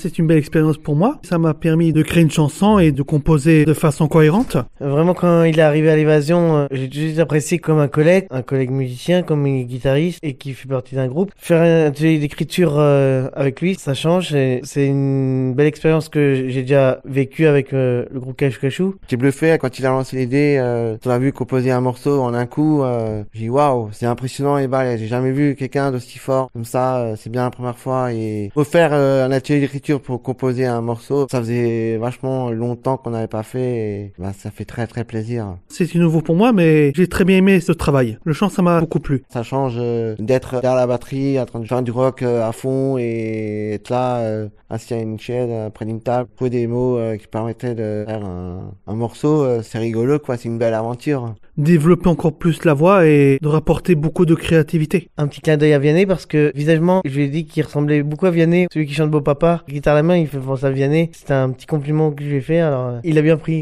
C'est une belle expérience pour moi. Ça m'a permis de créer une chanson et de composer de façon cohérente. Vraiment, quand il est arrivé à l'évasion, euh, j'ai tout de suite apprécié comme un collègue, un collègue musicien, comme un guitariste et qui fait partie d'un groupe. Faire un atelier d'écriture euh, avec lui, ça change. et C'est une belle expérience que j'ai déjà vécue avec euh, le groupe Cachu Cachou. J'étais bluffé quand il a lancé l'idée. Euh, on a vu composer un morceau en un coup. Euh, j'ai dit waouh, c'est impressionnant et balèze. J'ai jamais vu quelqu'un d'aussi fort comme ça. c'est bien la première fois et refaire euh, un atelier d'écriture pour composer un morceau, ça faisait vachement longtemps qu'on n'avait pas fait. Et, bah, ça fait très très plaisir. C'était nouveau pour moi, mais j'ai très bien aimé ce travail. Le chant, ça m'a beaucoup plu. Ça change euh, d'être derrière la batterie, en train de faire du rock euh, à fond et être là, euh, assis à une chaise, euh, près d'une table, trouver des mots qui permettaient de faire un, un morceau. c'est rigolo, quoi. C'est une belle aventure. Développer encore plus la voix et de rapporter beaucoup de créativité. Un petit clin d'œil à Vianney parce que visagement, je lui ai dit qu'il ressemblait beaucoup à Vianney, celui qui chante Beau Papa. Guitare à la main, il fait penser à Vianney. C'était un petit compliment que je lui ai fait, alors euh, il a bien pris.